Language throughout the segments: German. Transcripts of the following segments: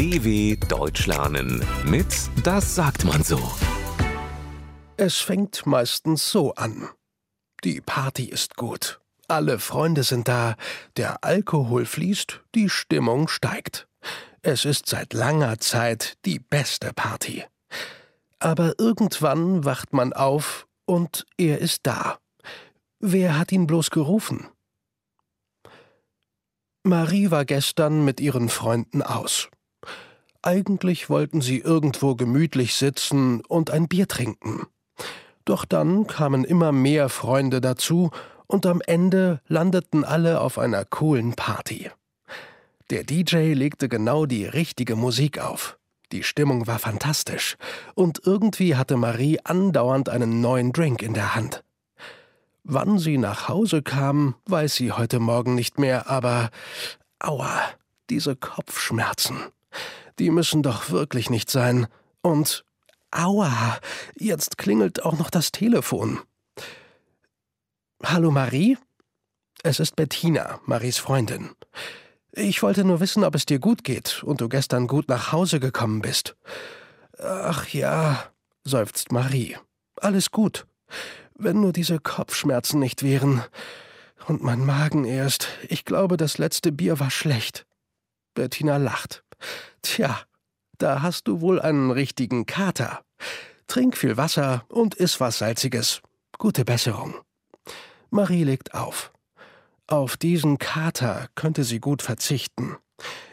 DW Deutsch lernen mit Das sagt man so. Es fängt meistens so an. Die Party ist gut. Alle Freunde sind da, der Alkohol fließt, die Stimmung steigt. Es ist seit langer Zeit die beste Party. Aber irgendwann wacht man auf und er ist da. Wer hat ihn bloß gerufen? Marie war gestern mit ihren Freunden aus. Eigentlich wollten sie irgendwo gemütlich sitzen und ein Bier trinken. Doch dann kamen immer mehr Freunde dazu und am Ende landeten alle auf einer coolen Party. Der DJ legte genau die richtige Musik auf. Die Stimmung war fantastisch und irgendwie hatte Marie andauernd einen neuen Drink in der Hand. Wann sie nach Hause kam, weiß sie heute Morgen nicht mehr, aber aua, diese Kopfschmerzen. Die müssen doch wirklich nicht sein. Und aua, jetzt klingelt auch noch das Telefon. Hallo Marie? Es ist Bettina, Maries Freundin. Ich wollte nur wissen, ob es dir gut geht und du gestern gut nach Hause gekommen bist. Ach ja, seufzt Marie. Alles gut. Wenn nur diese Kopfschmerzen nicht wären. Und mein Magen erst. Ich glaube, das letzte Bier war schlecht. Bettina lacht. Tja, da hast du wohl einen richtigen Kater. Trink viel Wasser und iss was Salziges. Gute Besserung. Marie legt auf. Auf diesen Kater könnte sie gut verzichten.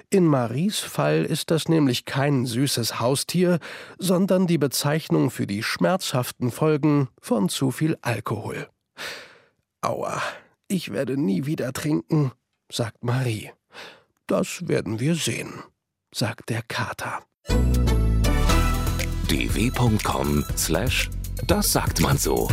In Maries Fall ist das nämlich kein süßes Haustier, sondern die Bezeichnung für die schmerzhaften Folgen von zu viel Alkohol. Aua, ich werde nie wieder trinken, sagt Marie. Das werden wir sehen, sagt der Kater. dw.com slash das sagt man so.